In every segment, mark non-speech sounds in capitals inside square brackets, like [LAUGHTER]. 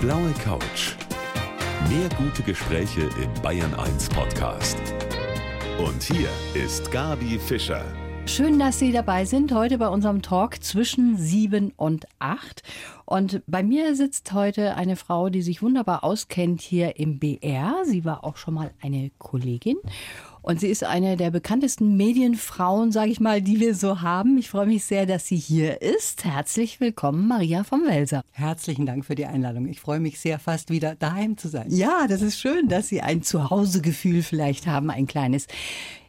blaue Couch. Mehr gute Gespräche im Bayern 1 Podcast. Und hier ist Gabi Fischer. Schön, dass Sie dabei sind heute bei unserem Talk zwischen sieben und acht. Und bei mir sitzt heute eine Frau, die sich wunderbar auskennt hier im BR. Sie war auch schon mal eine Kollegin. Und sie ist eine der bekanntesten Medienfrauen, sage ich mal, die wir so haben. Ich freue mich sehr, dass sie hier ist. Herzlich willkommen, Maria vom Welser. Herzlichen Dank für die Einladung. Ich freue mich sehr, fast wieder daheim zu sein. Ja, das ist schön, dass Sie ein Zuhausegefühl vielleicht haben, ein kleines.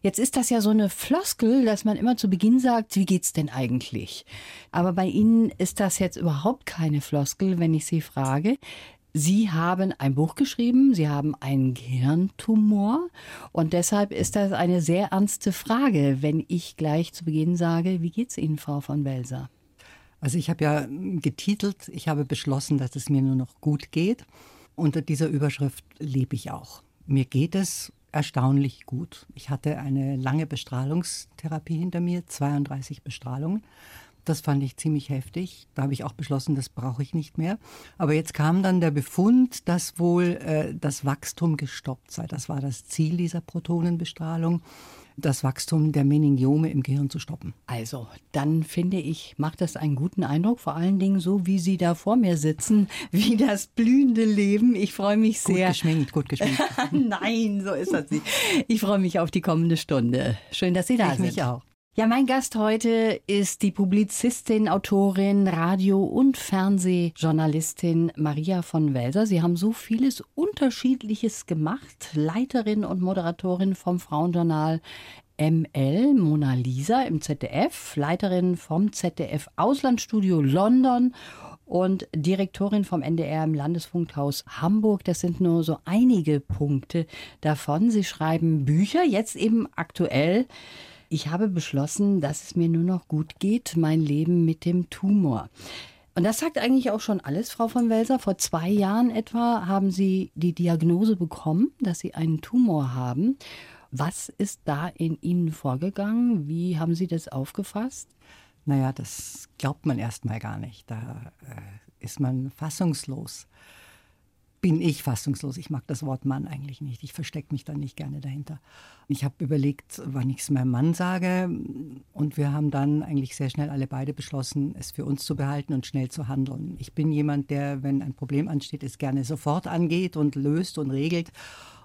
Jetzt ist das ja so eine Floskel, dass man immer zu Beginn sagt, wie geht's denn eigentlich? Aber bei Ihnen ist das jetzt überhaupt keine Floskel, wenn ich Sie frage. Sie haben ein Buch geschrieben, Sie haben einen Gehirntumor und deshalb ist das eine sehr ernste Frage, wenn ich gleich zu Beginn sage, wie geht's Ihnen, Frau von Welser? Also ich habe ja getitelt, ich habe beschlossen, dass es mir nur noch gut geht. Unter dieser Überschrift lebe ich auch. Mir geht es erstaunlich gut. Ich hatte eine lange Bestrahlungstherapie hinter mir, 32 Bestrahlungen. Das fand ich ziemlich heftig. Da habe ich auch beschlossen, das brauche ich nicht mehr. Aber jetzt kam dann der Befund, dass wohl äh, das Wachstum gestoppt sei. Das war das Ziel dieser Protonenbestrahlung, das Wachstum der Meningiome im Gehirn zu stoppen. Also, dann finde ich, macht das einen guten Eindruck. Vor allen Dingen so, wie Sie da vor mir sitzen, [LAUGHS] wie das blühende Leben. Ich freue mich sehr. Gut geschminkt, gut geschminkt. [LAUGHS] Nein, so ist das nicht. Ich freue mich auf die kommende Stunde. Schön, dass Sie da ich sind. mich auch. Ja, mein Gast heute ist die Publizistin, Autorin, Radio- und Fernsehjournalistin Maria von Welser. Sie haben so vieles Unterschiedliches gemacht. Leiterin und Moderatorin vom Frauenjournal ML, Mona Lisa im ZDF, Leiterin vom ZDF Auslandsstudio London und Direktorin vom NDR im Landesfunkhaus Hamburg. Das sind nur so einige Punkte davon. Sie schreiben Bücher, jetzt eben aktuell ich habe beschlossen, dass es mir nur noch gut geht, mein Leben mit dem Tumor. Und das sagt eigentlich auch schon alles, Frau von Welser. Vor zwei Jahren etwa haben Sie die Diagnose bekommen, dass Sie einen Tumor haben. Was ist da in Ihnen vorgegangen? Wie haben Sie das aufgefasst? Naja, das glaubt man erst mal gar nicht. Da äh, ist man fassungslos bin ich fassungslos. Ich mag das Wort Mann eigentlich nicht. Ich verstecke mich da nicht gerne dahinter. Ich habe überlegt, wann ich es meinem Mann sage. Und wir haben dann eigentlich sehr schnell alle beide beschlossen, es für uns zu behalten und schnell zu handeln. Ich bin jemand, der, wenn ein Problem ansteht, es gerne sofort angeht und löst und regelt.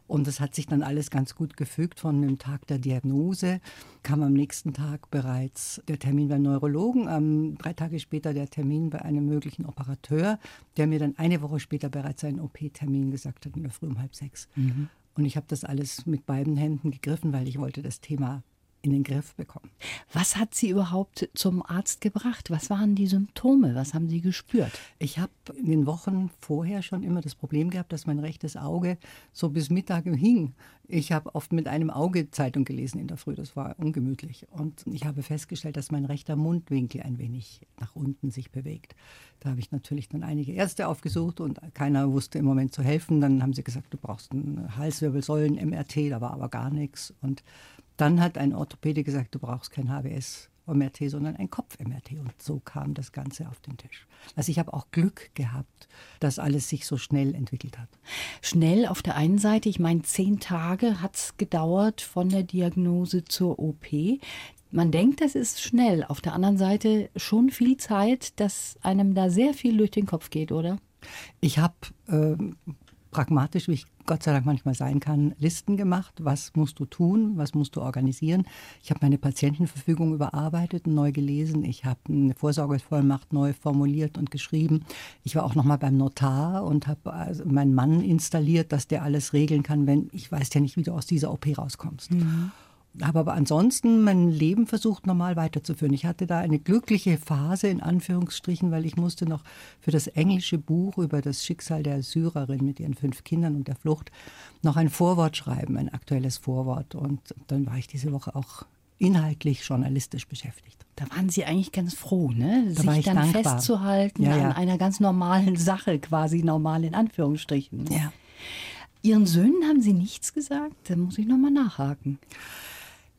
Und das hat sich dann alles ganz gut gefügt. Von dem Tag der Diagnose kam am nächsten Tag bereits der Termin beim Neurologen, ähm, drei Tage später der Termin bei einem möglichen Operateur, der mir dann eine Woche später bereits einen OP-Termin gesagt hat, in der Früh um halb sechs. Mhm. Und ich habe das alles mit beiden Händen gegriffen, weil ich wollte das Thema in den Griff bekommen. Was hat Sie überhaupt zum Arzt gebracht? Was waren die Symptome? Was haben Sie gespürt? Ich habe in den Wochen vorher schon immer das Problem gehabt, dass mein rechtes Auge so bis Mittag hing. Ich habe oft mit einem Auge Zeitung gelesen in der Früh, das war ungemütlich. Und ich habe festgestellt, dass mein rechter Mundwinkel ein wenig nach unten sich bewegt. Da habe ich natürlich dann einige Ärzte aufgesucht und keiner wusste im Moment zu helfen. Dann haben sie gesagt, du brauchst einen Halswirbelsäulen-MRT, da war aber gar nichts. Und dann hat ein Orthopäde gesagt, du brauchst kein HWS. MRT, sondern ein Kopf-MRT. Und so kam das Ganze auf den Tisch. Also ich habe auch Glück gehabt, dass alles sich so schnell entwickelt hat. Schnell auf der einen Seite, ich meine, zehn Tage hat es gedauert von der Diagnose zur OP. Man denkt, das ist schnell. Auf der anderen Seite schon viel Zeit, dass einem da sehr viel durch den Kopf geht, oder? Ich habe äh, pragmatisch, wie ich Gott sei Dank manchmal sein kann, Listen gemacht. Was musst du tun? Was musst du organisieren? Ich habe meine Patientenverfügung überarbeitet und neu gelesen. Ich habe eine Vorsorgevollmacht neu formuliert und geschrieben. Ich war auch noch mal beim Notar und habe also meinen Mann installiert, dass der alles regeln kann, wenn ich weiß ja nicht, wie du aus dieser OP rauskommst. Mhm habe aber ansonsten mein Leben versucht, normal weiterzuführen. Ich hatte da eine glückliche Phase, in Anführungsstrichen, weil ich musste noch für das englische Buch über das Schicksal der Syrerin mit ihren fünf Kindern und der Flucht noch ein Vorwort schreiben, ein aktuelles Vorwort. Und dann war ich diese Woche auch inhaltlich journalistisch beschäftigt. Da waren Sie eigentlich ganz froh, ne? Da Sich dann dankbar. festzuhalten ja, ja. an einer ganz normalen [LAUGHS] Sache, quasi normal in Anführungsstrichen. Ja. Ihren Söhnen haben Sie nichts gesagt? Da muss ich nochmal nachhaken.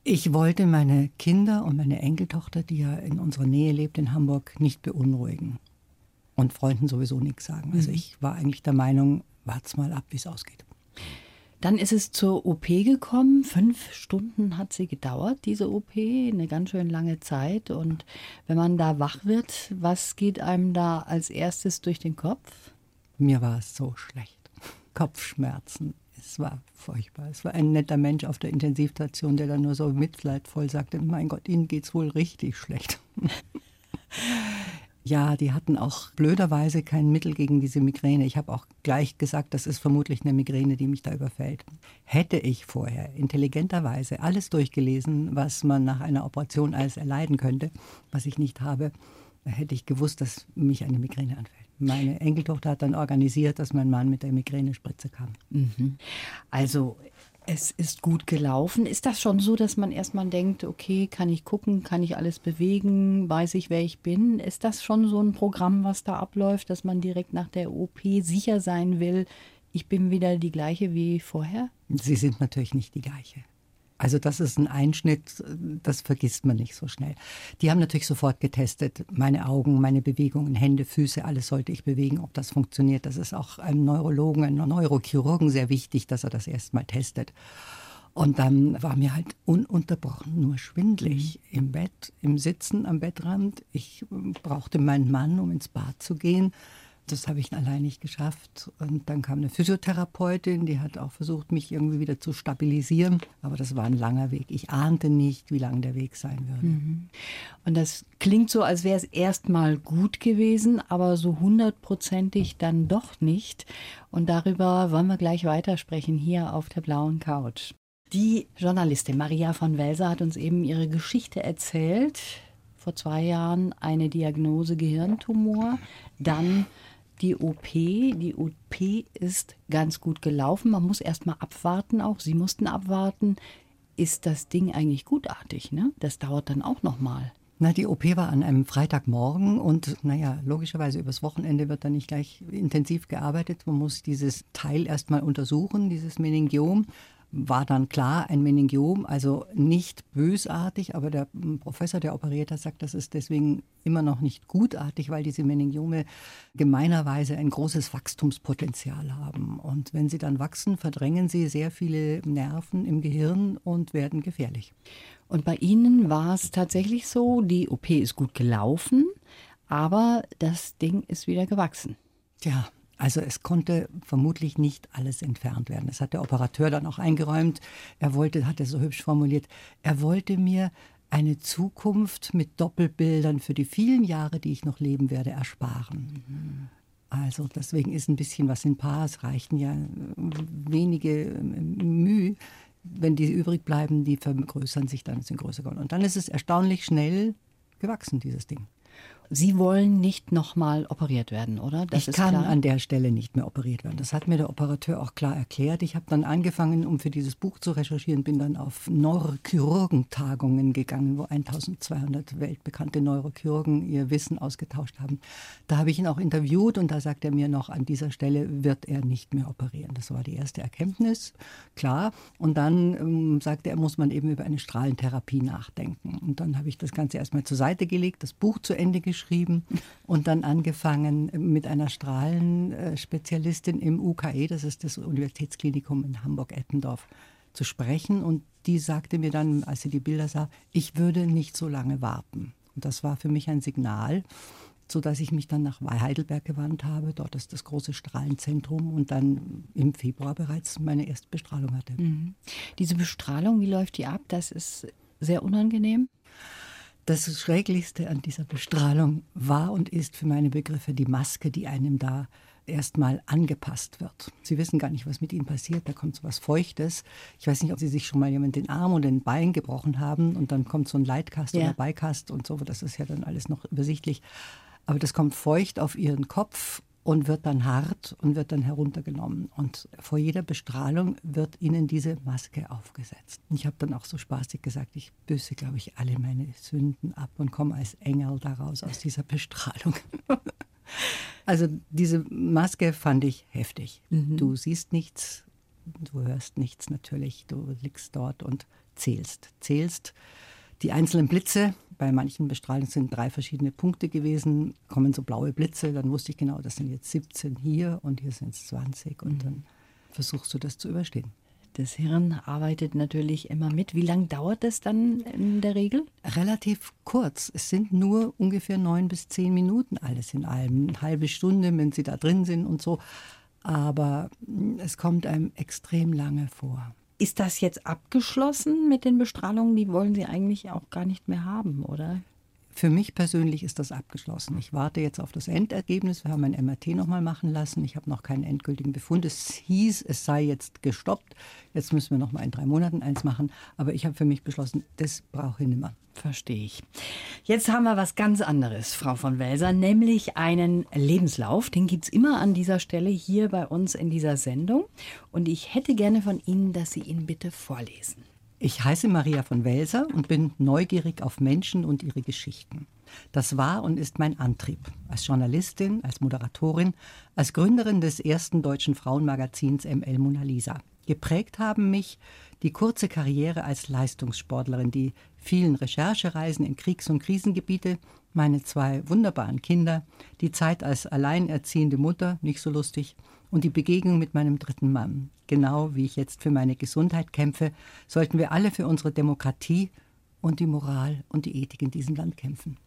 Ich wollte meine Kinder und meine Enkeltochter, die ja in unserer Nähe lebt in Hamburg, nicht beunruhigen. und Freunden sowieso nichts sagen. Also mhm. ich war eigentlich der Meinung, wart's mal ab, wie es ausgeht. Dann ist es zur OP gekommen. Fünf Stunden hat sie gedauert, diese OP, eine ganz schön lange Zeit. Und wenn man da wach wird, was geht einem da als erstes durch den Kopf? Mir war es so schlecht. [LAUGHS] Kopfschmerzen. Es war furchtbar. Es war ein netter Mensch auf der Intensivstation, der dann nur so mitleidvoll sagte: Mein Gott, Ihnen geht's wohl richtig schlecht. [LAUGHS] Ja, die hatten auch blöderweise kein Mittel gegen diese Migräne. Ich habe auch gleich gesagt, das ist vermutlich eine Migräne, die mich da überfällt. Hätte ich vorher intelligenterweise alles durchgelesen, was man nach einer Operation alles erleiden könnte, was ich nicht habe, hätte ich gewusst, dass mich eine Migräne anfällt. Meine Enkeltochter hat dann organisiert, dass mein Mann mit der Migränespritze kam. Mhm. Also es ist gut gelaufen. Ist das schon so, dass man erstmal denkt, okay, kann ich gucken, kann ich alles bewegen, weiß ich, wer ich bin? Ist das schon so ein Programm, was da abläuft, dass man direkt nach der OP sicher sein will, ich bin wieder die gleiche wie vorher? Sie sind natürlich nicht die gleiche. Also das ist ein Einschnitt, das vergisst man nicht so schnell. Die haben natürlich sofort getestet, meine Augen, meine Bewegungen, Hände, Füße, alles sollte ich bewegen, ob das funktioniert. Das ist auch einem Neurologen, einem Neurochirurgen sehr wichtig, dass er das erstmal testet. Und dann war mir halt ununterbrochen nur schwindlig mhm. im Bett, im Sitzen am Bettrand. Ich brauchte meinen Mann, um ins Bad zu gehen. Das habe ich allein nicht geschafft. Und dann kam eine Physiotherapeutin, die hat auch versucht, mich irgendwie wieder zu stabilisieren. Aber das war ein langer Weg. Ich ahnte nicht, wie lang der Weg sein würde. Mhm. Und das klingt so, als wäre es erstmal gut gewesen, aber so hundertprozentig dann doch nicht. Und darüber wollen wir gleich weitersprechen hier auf der blauen Couch. Die Journalistin Maria von Welser hat uns eben ihre Geschichte erzählt. Vor zwei Jahren eine Diagnose Gehirntumor, dann die OP. Die OP ist ganz gut gelaufen. Man muss erst mal abwarten auch. Sie mussten abwarten. Ist das Ding eigentlich gutartig? Ne? Das dauert dann auch noch mal. Na, die OP war an einem Freitagmorgen und naja, logischerweise übers Wochenende wird dann nicht gleich intensiv gearbeitet. Man muss dieses Teil erstmal untersuchen, dieses Meningiom war dann klar ein Meningiom, also nicht bösartig, aber der Professor, der operiert hat, sagt, das ist deswegen immer noch nicht gutartig, weil diese Meningiome gemeinerweise ein großes Wachstumspotenzial haben. Und wenn sie dann wachsen, verdrängen sie sehr viele Nerven im Gehirn und werden gefährlich. Und bei Ihnen war es tatsächlich so, die OP ist gut gelaufen, aber das Ding ist wieder gewachsen. Tja, also es konnte vermutlich nicht alles entfernt werden. Das hat der Operateur dann auch eingeräumt. Er wollte, hat er so hübsch formuliert, er wollte mir eine Zukunft mit Doppelbildern für die vielen Jahre, die ich noch leben werde, ersparen. Also deswegen ist ein bisschen was in Paar. Es reichten ja wenige Mühe. Wenn die übrig bleiben, die vergrößern sich dann, sind größer geworden. Und dann ist es erstaunlich schnell gewachsen, dieses Ding. Sie wollen nicht nochmal operiert werden, oder? Das ich kann klar? an der Stelle nicht mehr operiert werden. Das hat mir der Operateur auch klar erklärt. Ich habe dann angefangen, um für dieses Buch zu recherchieren, bin dann auf Neurochirurgentagungen gegangen, wo 1200 weltbekannte Neurochirurgen ihr Wissen ausgetauscht haben. Da habe ich ihn auch interviewt und da sagt er mir noch, an dieser Stelle wird er nicht mehr operieren. Das war die erste Erkenntnis, klar. Und dann ähm, sagte er, muss man eben über eine Strahlentherapie nachdenken. Und dann habe ich das Ganze erstmal zur Seite gelegt, das Buch zu Ende geschrieben geschrieben und dann angefangen mit einer Strahlenspezialistin im UKE, das ist das Universitätsklinikum in Hamburg-Eppendorf, zu sprechen. Und die sagte mir dann, als sie die Bilder sah, ich würde nicht so lange warten. Und das war für mich ein Signal, sodass ich mich dann nach Heidelberg gewandt habe. Dort ist das große Strahlenzentrum und dann im Februar bereits meine erste Bestrahlung hatte. Mhm. Diese Bestrahlung, wie läuft die ab? Das ist sehr unangenehm. Das Schrecklichste an dieser Bestrahlung war und ist für meine Begriffe die Maske, die einem da erstmal angepasst wird. Sie wissen gar nicht, was mit ihnen passiert. Da kommt so was Feuchtes. Ich weiß nicht, ob Sie sich schon mal jemand den Arm oder den Bein gebrochen haben und dann kommt so ein Leitkast ja. oder Beikast und so. Das ist ja dann alles noch übersichtlich. Aber das kommt feucht auf Ihren Kopf und wird dann hart und wird dann heruntergenommen. Und vor jeder Bestrahlung wird ihnen diese Maske aufgesetzt. Ich habe dann auch so spaßig gesagt, ich büße, glaube ich, alle meine Sünden ab und komme als Engel daraus aus dieser Bestrahlung. [LAUGHS] also diese Maske fand ich heftig. Mhm. Du siehst nichts, du hörst nichts natürlich, du liegst dort und zählst. Zählst Die einzelnen Blitze, bei manchen Bestrahlungen sind drei verschiedene Punkte gewesen, kommen so blaue Blitze, dann wusste ich genau, das sind jetzt 17 hier und hier sind es 20 und mhm. dann versuchst du das zu überstehen. Das Hirn arbeitet natürlich immer mit. Wie lange dauert das dann in der Regel? Relativ kurz. Es sind nur ungefähr neun bis zehn Minuten alles in allem. Eine halbe Stunde, wenn Sie da drin sind und so. Aber es kommt einem extrem lange vor. Ist das jetzt abgeschlossen mit den Bestrahlungen? Die wollen Sie eigentlich auch gar nicht mehr haben, oder? Für mich persönlich ist das abgeschlossen. Ich warte jetzt auf das Endergebnis. Wir haben ein MRT nochmal machen lassen. Ich habe noch keinen endgültigen Befund. Es hieß, es sei jetzt gestoppt. Jetzt müssen wir nochmal in drei Monaten eins machen. Aber ich habe für mich beschlossen, das brauche ich nicht mehr. Verstehe ich. Jetzt haben wir was ganz anderes, Frau von Welser, nämlich einen Lebenslauf. Den gibt es immer an dieser Stelle hier bei uns in dieser Sendung. Und ich hätte gerne von Ihnen, dass Sie ihn bitte vorlesen. Ich heiße Maria von Welser und bin neugierig auf Menschen und ihre Geschichten. Das war und ist mein Antrieb. Als Journalistin, als Moderatorin, als Gründerin des ersten deutschen Frauenmagazins ML Mona Lisa. Geprägt haben mich die kurze Karriere als Leistungssportlerin, die vielen Recherchereisen in Kriegs- und Krisengebiete, meine zwei wunderbaren Kinder, die Zeit als alleinerziehende Mutter, nicht so lustig, und die Begegnung mit meinem dritten Mann. Genau wie ich jetzt für meine Gesundheit kämpfe, sollten wir alle für unsere Demokratie und die Moral und die Ethik in diesem Land kämpfen.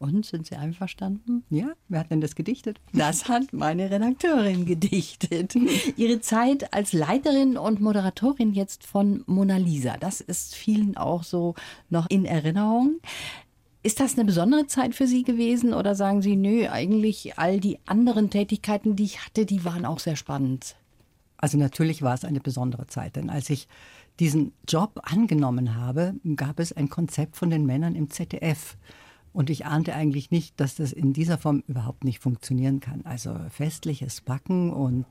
Und sind Sie einverstanden? Ja, wer hat denn das gedichtet? Das hat meine Redakteurin gedichtet. Ihre Zeit als Leiterin und Moderatorin jetzt von Mona Lisa, das ist vielen auch so noch in Erinnerung. Ist das eine besondere Zeit für Sie gewesen oder sagen Sie, nö, eigentlich all die anderen Tätigkeiten, die ich hatte, die waren auch sehr spannend? Also natürlich war es eine besondere Zeit, denn als ich diesen Job angenommen habe, gab es ein Konzept von den Männern im ZDF. Und ich ahnte eigentlich nicht, dass das in dieser Form überhaupt nicht funktionieren kann. Also festliches Backen und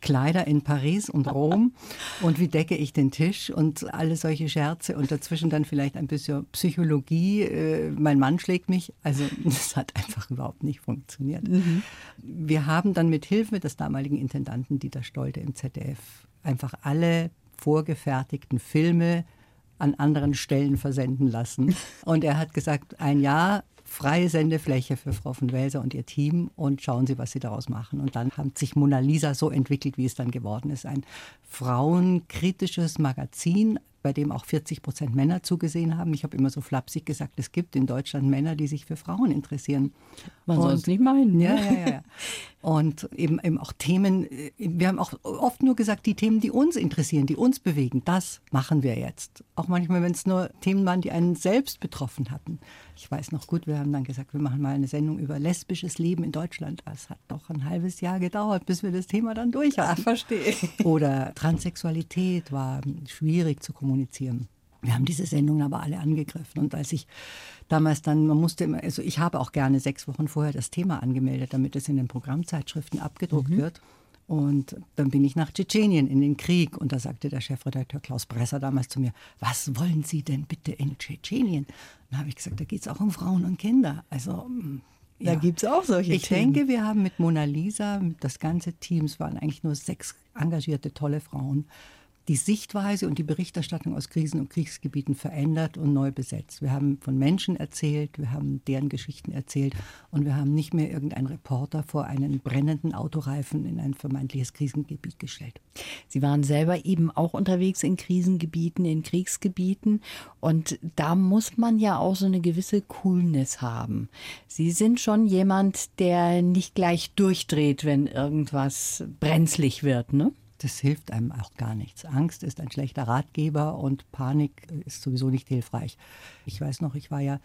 Kleider in Paris und Rom [LAUGHS] und wie decke ich den Tisch und alle solche Scherze und dazwischen dann vielleicht ein bisschen Psychologie. Äh, mein Mann schlägt mich. Also [LAUGHS] das hat einfach überhaupt nicht funktioniert. Mhm. Wir haben dann mit Hilfe des damaligen Intendanten Dieter Stolte im ZDF einfach alle vorgefertigten Filme an anderen Stellen versenden lassen. [LAUGHS] Und er hat gesagt, ein Jahr freie Sendefläche für Frau von Welser und ihr Team und schauen Sie, was Sie daraus machen. Und dann hat sich Mona Lisa so entwickelt, wie es dann geworden ist. Ein frauenkritisches Magazin, bei dem auch 40 Prozent Männer zugesehen haben. Ich habe immer so flapsig gesagt, es gibt in Deutschland Männer, die sich für Frauen interessieren. Man soll es nicht meinen. Ja, ja, ja, ja. Und eben, eben auch Themen, wir haben auch oft nur gesagt, die Themen, die uns interessieren, die uns bewegen, das machen wir jetzt. Auch manchmal, wenn es nur Themen waren, die einen selbst betroffen hatten. Ich weiß noch gut, wir haben dann gesagt, wir machen mal eine Sendung über lesbisches Leben in Deutschland. Es hat doch ein halbes Jahr gedauert, bis wir das Thema dann durch hatten. Ach, verstehe. Oder Transsexualität war schwierig zu kommunizieren. Wir haben diese Sendungen aber alle angegriffen. Und als ich damals dann, man musste immer, also ich habe auch gerne sechs Wochen vorher das Thema angemeldet, damit es in den Programmzeitschriften abgedruckt mhm. wird. Und dann bin ich nach Tschetschenien in den Krieg. Und da sagte der Chefredakteur Klaus Bresser damals zu mir, was wollen Sie denn bitte in Tschetschenien? Dann habe ich gesagt, da geht es auch um Frauen und Kinder. Also mm, ja. Da gibt es auch solche Ich Themen. denke, wir haben mit Mona Lisa, das ganze Team, es waren eigentlich nur sechs engagierte, tolle Frauen, die Sichtweise und die Berichterstattung aus Krisen- und Kriegsgebieten verändert und neu besetzt. Wir haben von Menschen erzählt, wir haben deren Geschichten erzählt und wir haben nicht mehr irgendeinen Reporter vor einen brennenden Autoreifen in ein vermeintliches Krisengebiet gestellt. Sie waren selber eben auch unterwegs in Krisengebieten, in Kriegsgebieten und da muss man ja auch so eine gewisse Coolness haben. Sie sind schon jemand, der nicht gleich durchdreht, wenn irgendwas brenzlig wird, ne? Das hilft einem auch gar nichts. Angst ist ein schlechter Ratgeber und Panik ist sowieso nicht hilfreich. Ich weiß noch, ich war ja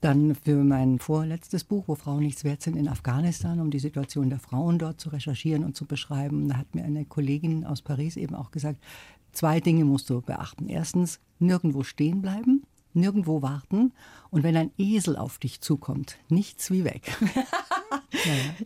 dann für mein vorletztes Buch, wo Frauen nichts wert sind, in Afghanistan, um die Situation der Frauen dort zu recherchieren und zu beschreiben. Da hat mir eine Kollegin aus Paris eben auch gesagt, zwei Dinge musst du beachten. Erstens, nirgendwo stehen bleiben nirgendwo warten und wenn ein Esel auf dich zukommt, nichts wie weg. [LAUGHS]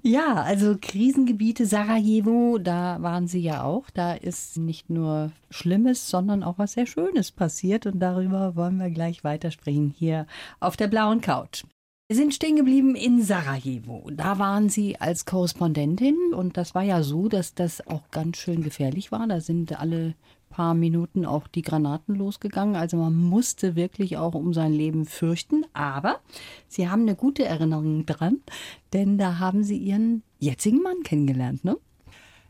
ja, also Krisengebiete, Sarajevo, da waren Sie ja auch. Da ist nicht nur Schlimmes, sondern auch was sehr Schönes passiert und darüber wollen wir gleich weitersprechen hier auf der blauen Couch. Wir sind stehen geblieben in Sarajevo. Da waren Sie als Korrespondentin und das war ja so, dass das auch ganz schön gefährlich war. Da sind alle paar Minuten auch die Granaten losgegangen. Also man musste wirklich auch um sein Leben fürchten. Aber Sie haben eine gute Erinnerung dran, denn da haben Sie Ihren jetzigen Mann kennengelernt, ne?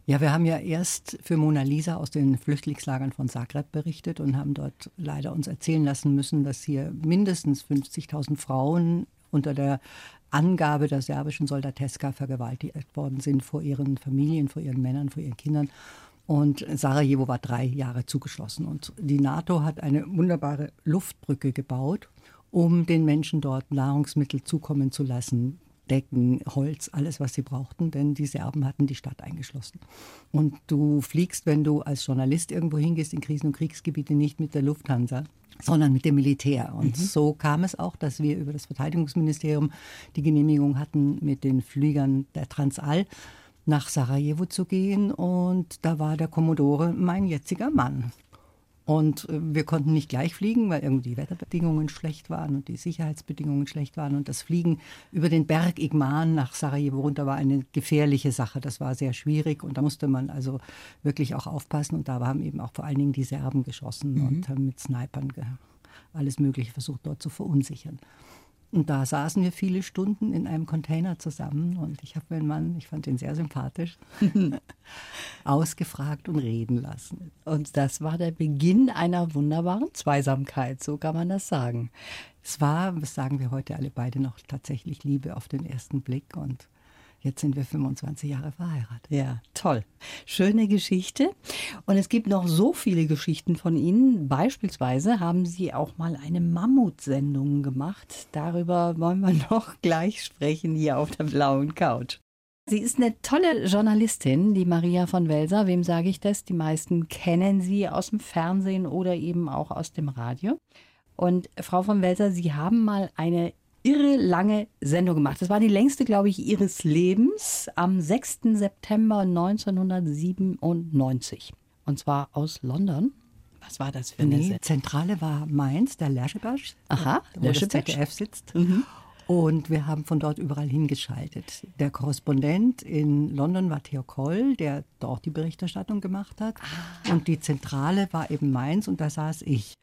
Ja, wir haben ja erst für Mona Lisa aus den Flüchtlingslagern von Zagreb berichtet und haben dort leider uns erzählen lassen müssen, dass hier mindestens 50.000 Frauen unter der Angabe der serbischen Soldateska vergewaltigt worden sind vor ihren Familien, vor ihren Männern, vor ihren Kindern. Und Sarajevo war drei Jahre zugeschlossen. Und die NATO hat eine wunderbare Luftbrücke gebaut, um den Menschen dort Nahrungsmittel zukommen zu lassen, Decken, Holz, alles, was sie brauchten, denn die Serben hatten die Stadt eingeschlossen. Und du fliegst, wenn du als Journalist irgendwo hingehst in Krisen- und Kriegsgebiete, nicht mit der Lufthansa, sondern mit dem Militär. Und mhm. so kam es auch, dass wir über das Verteidigungsministerium die Genehmigung hatten, mit den Fliegern der Transall nach Sarajevo zu gehen. Und da war der Kommodore mein jetziger Mann. Und äh, wir konnten nicht gleich fliegen, weil irgendwie die Wetterbedingungen schlecht waren und die Sicherheitsbedingungen schlecht waren. Und das Fliegen über den Berg Igman nach Sarajevo runter war eine gefährliche Sache. Das war sehr schwierig und da musste man also wirklich auch aufpassen. Und da haben eben auch vor allen Dingen die Serben geschossen mhm. und haben mit Snipern alles Mögliche versucht, dort zu verunsichern. Und da saßen wir viele Stunden in einem Container zusammen und ich habe meinen Mann, ich fand ihn sehr sympathisch, [LAUGHS] ausgefragt und reden lassen. Und das war der Beginn einer wunderbaren Zweisamkeit, so kann man das sagen. Es war, das sagen wir heute alle beide noch, tatsächlich Liebe auf den ersten Blick und Jetzt sind wir 25 Jahre verheiratet. Ja, toll. Schöne Geschichte. Und es gibt noch so viele Geschichten von Ihnen. Beispielsweise haben Sie auch mal eine Mammutsendung gemacht. Darüber wollen wir [LAUGHS] noch gleich sprechen hier auf der blauen Couch. Sie ist eine tolle Journalistin, die Maria von Welser. Wem sage ich das? Die meisten kennen sie aus dem Fernsehen oder eben auch aus dem Radio. Und Frau von Welser, Sie haben mal eine irre lange Sendung gemacht. Das war die längste, glaube ich, ihres Lebens am 6. September 1997. Und zwar aus London. Was war das für eine nee, Sendung? Zentrale war Mainz, der Lerschebasch, Aha, wo das ZDF sitzt. Mhm. Und wir haben von dort überall hingeschaltet. Der Korrespondent in London war Theo Koll, der dort die Berichterstattung gemacht hat. Ah. Und die Zentrale war eben Mainz und da saß ich.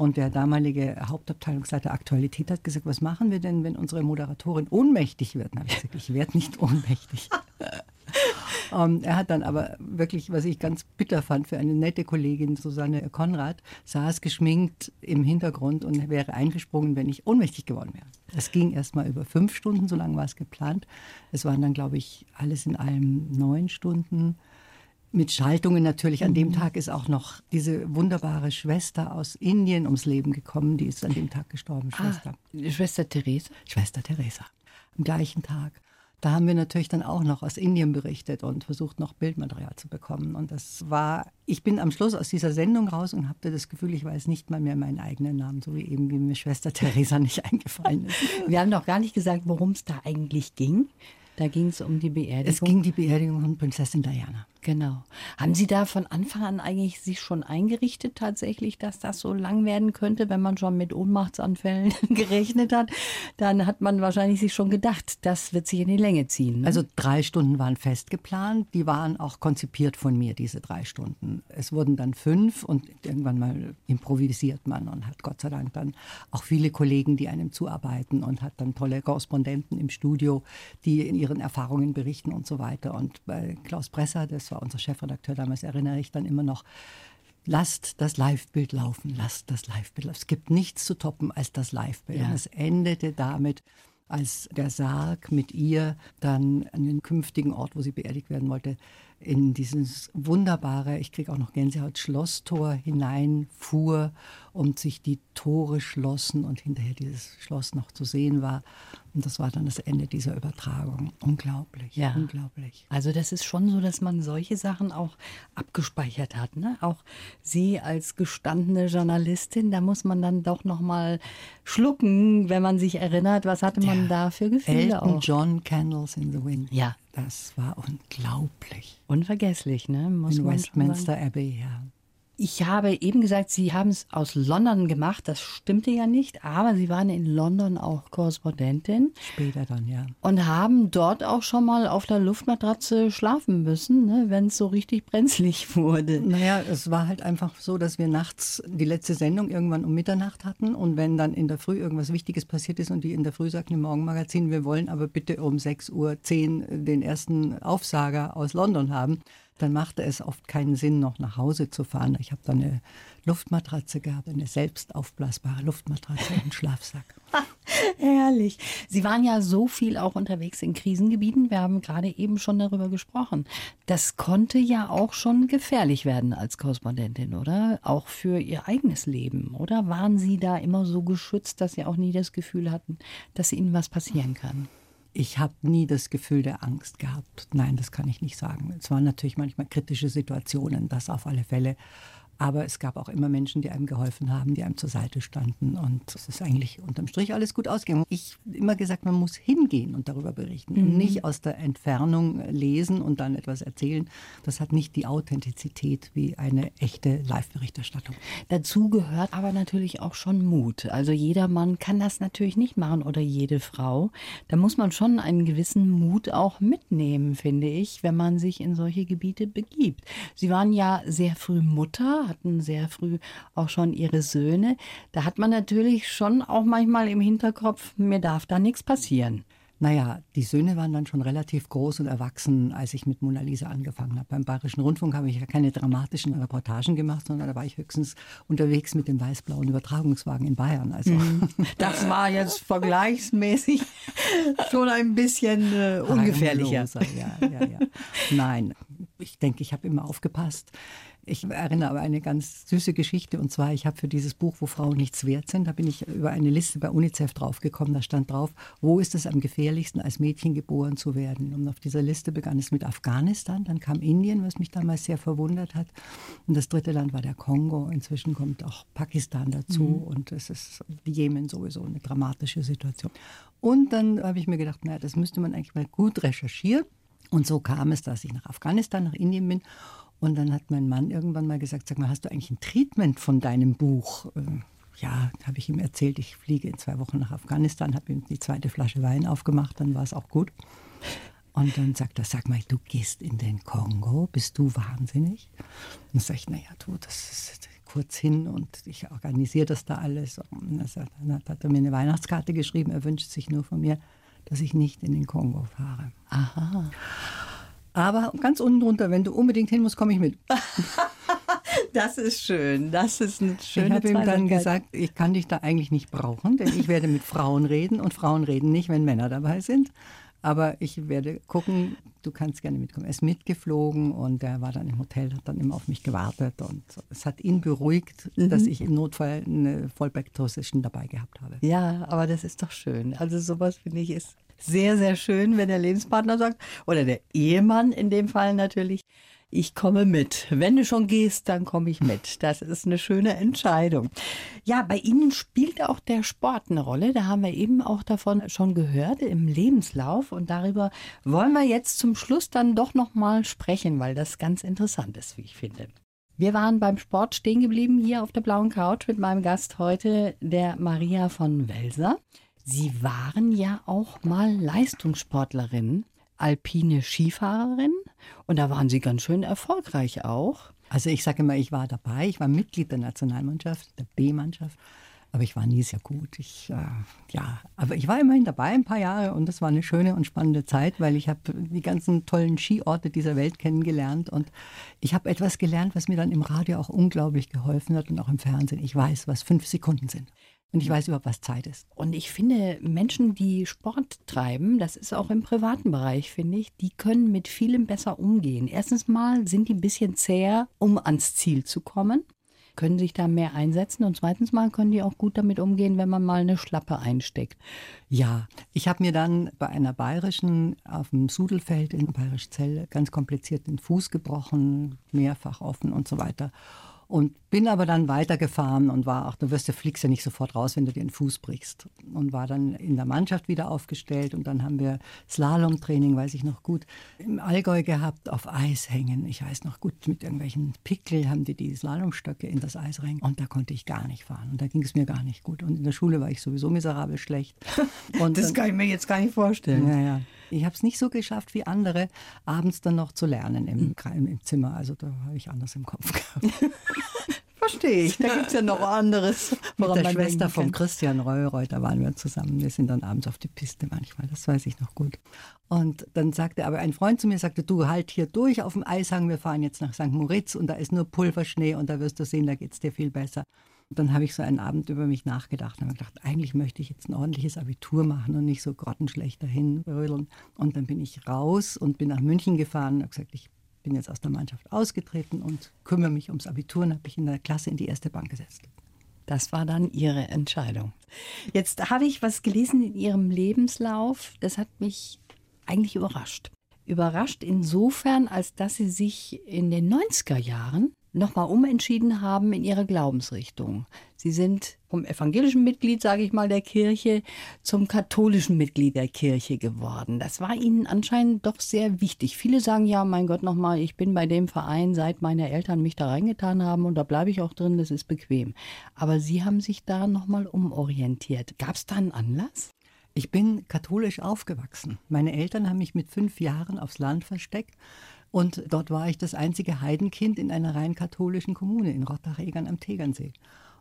Und der damalige Hauptabteilungsleiter Aktualität hat gesagt, was machen wir denn, wenn unsere Moderatorin ohnmächtig wird? Dann habe ich gesagt, ich werde nicht ohnmächtig. um, [LAUGHS] ähm, er hat dann aber wirklich, was ich ganz bitter fand, für eine nette Kollegin, Susanne Konrad, saß geschminkt im Hintergrund und wäre eingesprungen, wenn ich ohnmächtig geworden wäre. Es ging erst mal über fünf Stunden, so lange war es geplant. Es waren dann, glaube ich, alles in allem neun Stunden mit Schaltungen natürlich. An dem mhm. Tag ist auch noch diese wunderbare Schwester aus Indien ums Leben gekommen. Die ist an dem Tag gestorben, Schwester. Ah, Schwester Theresa? Schwester Theresa. Am gleichen Tag. Da haben wir natürlich dann auch noch aus Indien berichtet und versucht, noch Bildmaterial zu bekommen. Und das war, ich bin am Schluss aus dieser Sendung raus und hatte das Gefühl, ich weiß nicht mal mehr meinen eigenen Namen, so wie eben wie mir Schwester [LAUGHS] Theresa nicht eingefallen ist. Wir haben noch gar nicht gesagt, worum es da eigentlich ging. Da ging es um die Beerdigung. Es ging die Beerdigung von Prinzessin Diana. Genau. Haben Sie da von Anfang an eigentlich sich schon eingerichtet tatsächlich, dass das so lang werden könnte, wenn man schon mit Ohnmachtsanfällen [LAUGHS] gerechnet hat? Dann hat man wahrscheinlich sich schon gedacht, das wird sich in die Länge ziehen. Ne? Also drei Stunden waren fest geplant. Die waren auch konzipiert von mir, diese drei Stunden. Es wurden dann fünf und irgendwann mal improvisiert man und hat Gott sei Dank dann auch viele Kollegen, die einem zuarbeiten und hat dann tolle Korrespondenten im Studio, die in ihren Erfahrungen berichten und so weiter. Und bei Klaus Bresser, das war unser Chefredakteur damals, erinnere ich dann immer noch, lasst das Live-Bild laufen, lasst das Live-Bild laufen. Es gibt nichts zu toppen als das Live-Bild. Ja. Und es endete damit, als der Sarg mit ihr dann an den künftigen Ort, wo sie beerdigt werden wollte, in dieses wunderbare, ich kriege auch noch Gänsehaut, Schlosstor hineinfuhr und sich die Tore schlossen und hinterher dieses Schloss noch zu sehen war. Und das war dann das Ende dieser Übertragung. Unglaublich, ja. unglaublich. Also das ist schon so, dass man solche Sachen auch abgespeichert hat. Ne? Auch Sie als gestandene Journalistin, da muss man dann doch noch mal schlucken, wenn man sich erinnert, was hatte man da für Gefühle Elton auch. John Candles in the Wind. Ja. Das war unglaublich. Unvergesslich, ne? Muss in Westminster Abbey, ja. Ich habe eben gesagt, Sie haben es aus London gemacht. Das stimmte ja nicht, aber Sie waren in London auch Korrespondentin. Später dann, ja. Und haben dort auch schon mal auf der Luftmatratze schlafen müssen, ne, wenn es so richtig brenzlig wurde. Naja, es war halt einfach so, dass wir nachts die letzte Sendung irgendwann um Mitternacht hatten. Und wenn dann in der Früh irgendwas Wichtiges passiert ist und die in der Früh sagten im Morgenmagazin, wir wollen aber bitte um 6.10 Uhr den ersten Aufsager aus London haben, dann machte es oft keinen Sinn, noch nach Hause zu fahren. Ich habe dann eine Luftmatratze gehabt, eine selbst aufblasbare Luftmatratze und Schlafsack. [LAUGHS] Herrlich. Sie waren ja so viel auch unterwegs in Krisengebieten. Wir haben gerade eben schon darüber gesprochen. Das konnte ja auch schon gefährlich werden als Korrespondentin, oder? Auch für Ihr eigenes Leben, oder? Waren Sie da immer so geschützt, dass Sie auch nie das Gefühl hatten, dass Ihnen was passieren kann? Ich habe nie das Gefühl der Angst gehabt. Nein, das kann ich nicht sagen. Es waren natürlich manchmal kritische Situationen, das auf alle Fälle. Aber es gab auch immer Menschen, die einem geholfen haben, die einem zur Seite standen. Und es ist eigentlich unterm Strich alles gut ausgegangen. Ich habe immer gesagt, man muss hingehen und darüber berichten. Mhm. Und nicht aus der Entfernung lesen und dann etwas erzählen. Das hat nicht die Authentizität wie eine echte Live-Berichterstattung. Dazu gehört aber natürlich auch schon Mut. Also jeder Mann kann das natürlich nicht machen oder jede Frau. Da muss man schon einen gewissen Mut auch mitnehmen, finde ich, wenn man sich in solche Gebiete begibt. Sie waren ja sehr früh Mutter, hatten sehr früh auch schon ihre Söhne. Da hat man natürlich schon auch manchmal im Hinterkopf, mir darf da nichts passieren. Naja, die Söhne waren dann schon relativ groß und erwachsen, als ich mit Mona Lisa angefangen habe. Beim Bayerischen Rundfunk habe ich ja keine dramatischen Reportagen gemacht, sondern da war ich höchstens unterwegs mit dem weiß-blauen Übertragungswagen in Bayern. Also mhm. [LAUGHS] das war jetzt vergleichsmäßig schon ein bisschen äh, ungefährlicher. Ja, ja, ja. Nein, ich denke, ich habe immer aufgepasst. Ich erinnere aber eine ganz süße Geschichte und zwar, ich habe für dieses Buch, wo Frauen nichts wert sind, da bin ich über eine Liste bei UNICEF draufgekommen. Da stand drauf, wo ist es am gefährlichsten, als Mädchen geboren zu werden? Und auf dieser Liste begann es mit Afghanistan, dann kam Indien, was mich damals sehr verwundert hat. Und das dritte Land war der Kongo. Inzwischen kommt auch Pakistan dazu mhm. und es ist Jemen sowieso eine dramatische Situation. Und dann habe ich mir gedacht, naja, das müsste man eigentlich mal gut recherchieren. Und so kam es, dass ich nach Afghanistan, nach Indien bin und dann hat mein Mann irgendwann mal gesagt, sag mal, hast du eigentlich ein Treatment von deinem Buch? Äh, ja, habe ich ihm erzählt, ich fliege in zwei Wochen nach Afghanistan, habe ihm die zweite Flasche Wein aufgemacht, dann war es auch gut. Und dann sagt er, sag mal, du gehst in den Kongo, bist du wahnsinnig? Und dann sage ich, naja, du, das ist kurz hin und ich organisiere das da alles. Und dann hat er mir eine Weihnachtskarte geschrieben, er wünscht sich nur von mir, dass ich nicht in den Kongo fahre. Aha. Aber ganz unten drunter, wenn du unbedingt hin musst, komme ich mit. [LAUGHS] das ist schön. Das ist eine schöne Ich habe ihm dann gesagt, ich kann dich da eigentlich nicht brauchen, denn ich werde mit Frauen reden und Frauen reden nicht, wenn Männer dabei sind. Aber ich werde gucken, du kannst gerne mitkommen. Er ist mitgeflogen und er war dann im Hotel, hat dann immer auf mich gewartet und es hat ihn beruhigt, mhm. dass ich im Notfall eine Fallback-Position dabei gehabt habe. Ja, aber das ist doch schön. Also sowas finde ich ist sehr, sehr schön, wenn der Lebenspartner sagt, oder der Ehemann in dem Fall natürlich, ich komme mit. Wenn du schon gehst, dann komme ich mit. Das ist eine schöne Entscheidung. Ja, bei Ihnen spielt auch der Sport eine Rolle. Da haben wir eben auch davon schon gehört im Lebenslauf. Und darüber wollen wir jetzt zum Schluss dann doch nochmal sprechen, weil das ganz interessant ist, wie ich finde. Wir waren beim Sport stehen geblieben hier auf der blauen Couch mit meinem Gast heute, der Maria von Welser. Sie waren ja auch mal Leistungssportlerin, alpine Skifahrerin und da waren Sie ganz schön erfolgreich auch. Also ich sage immer, ich war dabei, ich war Mitglied der Nationalmannschaft, der B-Mannschaft, aber ich war nie sehr gut. Ich, äh, ja, aber ich war immerhin dabei ein paar Jahre und das war eine schöne und spannende Zeit, weil ich habe die ganzen tollen Skiorte dieser Welt kennengelernt und ich habe etwas gelernt, was mir dann im Radio auch unglaublich geholfen hat und auch im Fernsehen. Ich weiß, was fünf Sekunden sind. Und ich weiß überhaupt, was Zeit ist. Und ich finde, Menschen, die Sport treiben, das ist auch im privaten Bereich, finde ich, die können mit vielem besser umgehen. Erstens mal sind die ein bisschen zäher, um ans Ziel zu kommen, können sich da mehr einsetzen. Und zweitens mal können die auch gut damit umgehen, wenn man mal eine Schlappe einsteckt. Ja, ich habe mir dann bei einer bayerischen auf dem Sudelfeld in Bayerischzell ganz kompliziert den Fuß gebrochen, mehrfach offen und so weiter. Und bin aber dann weitergefahren und war auch, du wirst du fliegst ja nicht sofort raus, wenn du dir den Fuß brichst. Und war dann in der Mannschaft wieder aufgestellt und dann haben wir Slalomtraining, weiß ich noch gut, im Allgäu gehabt, auf Eis hängen. Ich weiß noch gut, mit irgendwelchen Pickel haben die die Slalomstöcke in das Eis rein und da konnte ich gar nicht fahren und da ging es mir gar nicht gut. Und in der Schule war ich sowieso miserabel schlecht. [LAUGHS] Und das kann ich mir jetzt gar nicht vorstellen. Ja, ja. Ich habe es nicht so geschafft wie andere, abends dann noch zu lernen im, im, im Zimmer. Also da habe ich anders im Kopf gehabt. [LAUGHS] Verstehe ich. Da gibt es ja noch anderes. Mit der Schwester von Christian Reureuter waren wir zusammen. Wir sind dann abends auf die Piste manchmal, das weiß ich noch gut. Und dann sagte aber ein Freund zu mir, sagte, du halt hier durch auf dem Eishang, wir fahren jetzt nach St. Moritz und da ist nur Pulverschnee und da wirst du sehen, da geht es dir viel besser. Dann habe ich so einen Abend über mich nachgedacht und habe gedacht, eigentlich möchte ich jetzt ein ordentliches Abitur machen und nicht so grottenschlecht dahin rödeln. Und dann bin ich raus und bin nach München gefahren und habe gesagt, ich bin jetzt aus der Mannschaft ausgetreten und kümmere mich ums Abitur und habe mich in der Klasse in die erste Bank gesetzt. Das war dann Ihre Entscheidung. Jetzt habe ich was gelesen in Ihrem Lebenslauf, das hat mich eigentlich überrascht. Überrascht insofern, als dass Sie sich in den 90er Jahren nochmal umentschieden haben in ihrer Glaubensrichtung. Sie sind vom evangelischen Mitglied, sage ich mal, der Kirche zum katholischen Mitglied der Kirche geworden. Das war ihnen anscheinend doch sehr wichtig. Viele sagen ja, mein Gott, nochmal, ich bin bei dem Verein, seit meine Eltern mich da reingetan haben und da bleibe ich auch drin, das ist bequem. Aber Sie haben sich da nochmal umorientiert. Gab es da einen Anlass? Ich bin katholisch aufgewachsen. Meine Eltern haben mich mit fünf Jahren aufs Land versteckt und dort war ich das einzige Heidenkind in einer rein katholischen Kommune in Rottach-Egern am Tegernsee.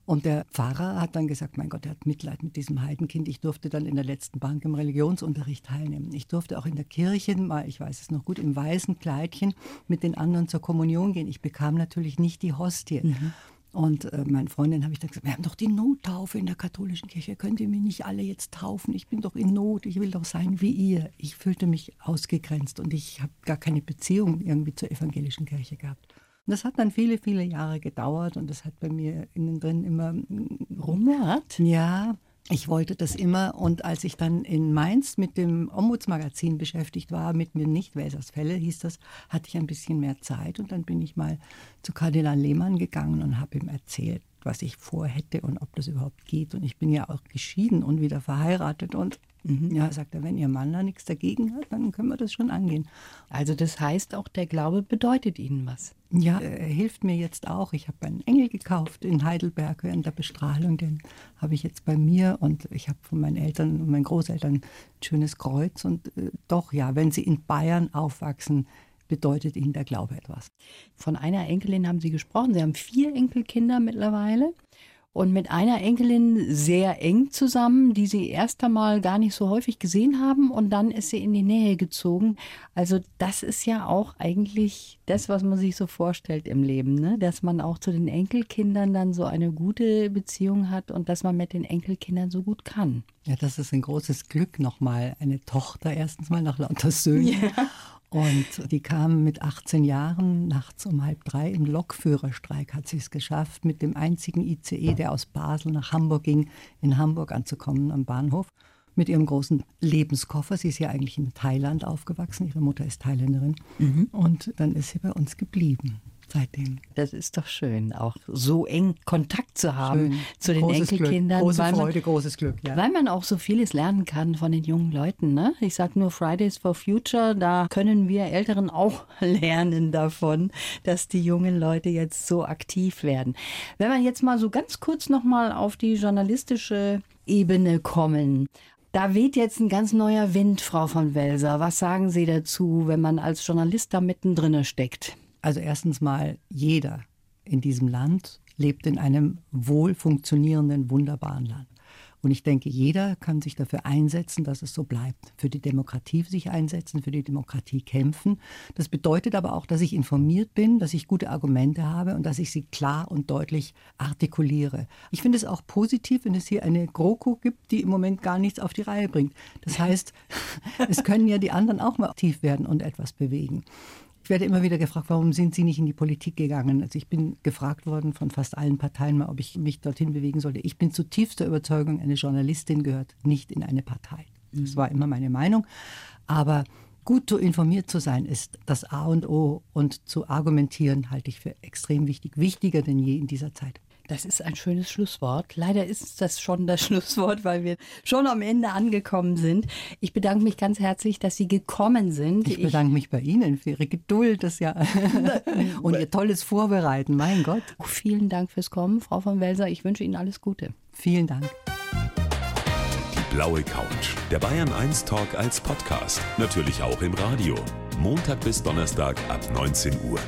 Und der Pfarrer hat dann gesagt, mein Gott, er hat Mitleid mit diesem Heidenkind. Ich durfte dann in der letzten Bank im Religionsunterricht teilnehmen. Ich durfte auch in der Kirche mal, ich weiß es noch gut, im weißen Kleidchen mit den anderen zur Kommunion gehen. Ich bekam natürlich nicht die Hostie. Mhm. Und äh, meine Freundin habe ich dann gesagt, wir haben doch die Nottaufe in der katholischen Kirche. Könnt ihr mich nicht alle jetzt taufen? Ich bin doch in Not, ich will doch sein wie ihr. Ich fühlte mich ausgegrenzt und ich habe gar keine Beziehung irgendwie zur evangelischen Kirche gehabt. Und das hat dann viele, viele Jahre gedauert und das hat bei mir innen drin immer mm, rumort. Ja, ich wollte das immer und als ich dann in Mainz mit dem Ombudsmagazin beschäftigt war, mit mir nicht Welsers Fälle, hieß das, hatte ich ein bisschen mehr Zeit und dann bin ich mal zu Kardinal Lehmann gegangen und habe ihm erzählt, was ich vorhätte und ob das überhaupt geht. Und ich bin ja auch geschieden und wieder verheiratet und Mhm. Ja, sagt er, wenn Ihr Mann da nichts dagegen hat, dann können wir das schon angehen. Also das heißt auch, der Glaube bedeutet Ihnen was? Ja, er hilft mir jetzt auch. Ich habe einen Engel gekauft in Heidelberg während der Bestrahlung. Den habe ich jetzt bei mir und ich habe von meinen Eltern und meinen Großeltern ein schönes Kreuz. Und äh, doch, ja, wenn Sie in Bayern aufwachsen, bedeutet Ihnen der Glaube etwas. Von einer Enkelin haben Sie gesprochen. Sie haben vier Enkelkinder mittlerweile und mit einer Enkelin sehr eng zusammen, die sie erst einmal gar nicht so häufig gesehen haben und dann ist sie in die Nähe gezogen. Also das ist ja auch eigentlich das, was man sich so vorstellt im Leben, ne? dass man auch zu den Enkelkindern dann so eine gute Beziehung hat und dass man mit den Enkelkindern so gut kann. Ja, das ist ein großes Glück nochmal. Eine Tochter erstens mal nach lauter Söhnen. Ja. Und die kam mit 18 Jahren nachts um halb drei im Lokführerstreik, hat sie es geschafft, mit dem einzigen ICE, der aus Basel nach Hamburg ging, in Hamburg anzukommen am Bahnhof. Mit ihrem großen Lebenskoffer. Sie ist ja eigentlich in Thailand aufgewachsen. Ihre Mutter ist Thailänderin. Mhm. Und dann ist sie bei uns geblieben seitdem. Das ist doch schön, auch so eng Kontakt zu haben schön. zu den großes Enkelkindern. Glück. Große Freude, man, großes Glück. Ja. Weil man auch so vieles lernen kann von den jungen Leuten. Ne? Ich sage nur Fridays for Future, da können wir Älteren auch [LAUGHS] lernen davon, dass die jungen Leute jetzt so aktiv werden. Wenn wir jetzt mal so ganz kurz nochmal auf die journalistische Ebene kommen. Da weht jetzt ein ganz neuer Wind, Frau von Welser. Was sagen Sie dazu, wenn man als Journalist da mittendrin steckt? Also erstens mal, jeder in diesem Land lebt in einem wohl funktionierenden, wunderbaren Land. Und ich denke, jeder kann sich dafür einsetzen, dass es so bleibt. Für die Demokratie sich einsetzen, für die Demokratie kämpfen. Das bedeutet aber auch, dass ich informiert bin, dass ich gute Argumente habe und dass ich sie klar und deutlich artikuliere. Ich finde es auch positiv, wenn es hier eine GroKo gibt, die im Moment gar nichts auf die Reihe bringt. Das heißt, [LAUGHS] es können ja die anderen auch mal aktiv werden und etwas bewegen. Ich werde immer wieder gefragt, warum sind Sie nicht in die Politik gegangen? Also ich bin gefragt worden von fast allen Parteien mal, ob ich mich dorthin bewegen sollte. Ich bin zutiefster Überzeugung, eine Journalistin gehört nicht in eine Partei. Das war immer meine Meinung. Aber gut informiert zu sein ist das A und O und zu argumentieren halte ich für extrem wichtig, wichtiger denn je in dieser Zeit. Das ist ein schönes Schlusswort. Leider ist das schon das [LAUGHS] Schlusswort, weil wir schon am Ende angekommen sind. Ich bedanke mich ganz herzlich, dass Sie gekommen sind. Ich bedanke ich mich bei Ihnen für Ihre Geduld das ja [LAUGHS] und Ihr tolles Vorbereiten. Mein Gott. Oh, vielen Dank fürs Kommen, Frau von Welser. Ich wünsche Ihnen alles Gute. Vielen Dank. Die blaue Couch. Der Bayern 1 Talk als Podcast. Natürlich auch im Radio. Montag bis Donnerstag ab 19 Uhr.